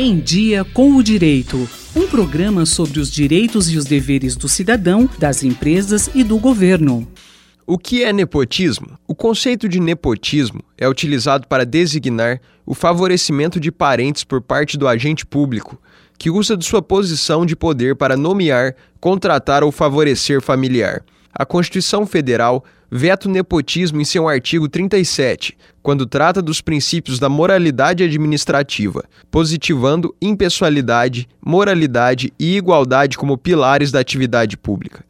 Em Dia com o Direito. Um programa sobre os direitos e os deveres do cidadão, das empresas e do governo. O que é nepotismo? O conceito de nepotismo é utilizado para designar o favorecimento de parentes por parte do agente público, que usa de sua posição de poder para nomear, contratar ou favorecer familiar. A Constituição Federal veta o nepotismo em seu artigo 37, quando trata dos princípios da moralidade administrativa, positivando impessoalidade, moralidade e igualdade como pilares da atividade pública.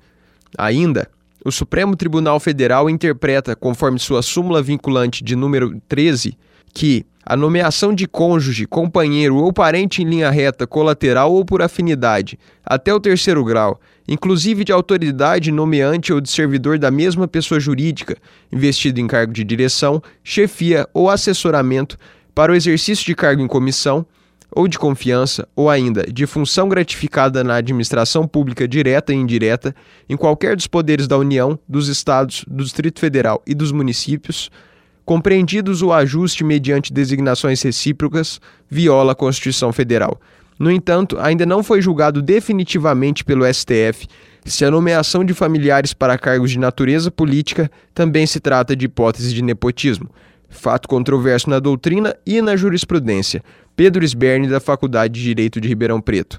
Ainda, o Supremo Tribunal Federal interpreta, conforme sua súmula vinculante de número 13, que a nomeação de cônjuge, companheiro ou parente em linha reta, colateral ou por afinidade, até o terceiro grau, inclusive de autoridade nomeante ou de servidor da mesma pessoa jurídica, investido em cargo de direção, chefia ou assessoramento para o exercício de cargo em comissão, ou de confiança, ou ainda de função gratificada na administração pública direta e indireta, em qualquer dos poderes da União, dos Estados, do Distrito Federal e dos municípios, compreendidos o ajuste mediante designações recíprocas, viola a Constituição Federal. No entanto, ainda não foi julgado definitivamente pelo STF se a nomeação de familiares para cargos de natureza política também se trata de hipótese de nepotismo. Fato controverso na doutrina e na jurisprudência. Pedro Sberne, da Faculdade de Direito de Ribeirão Preto.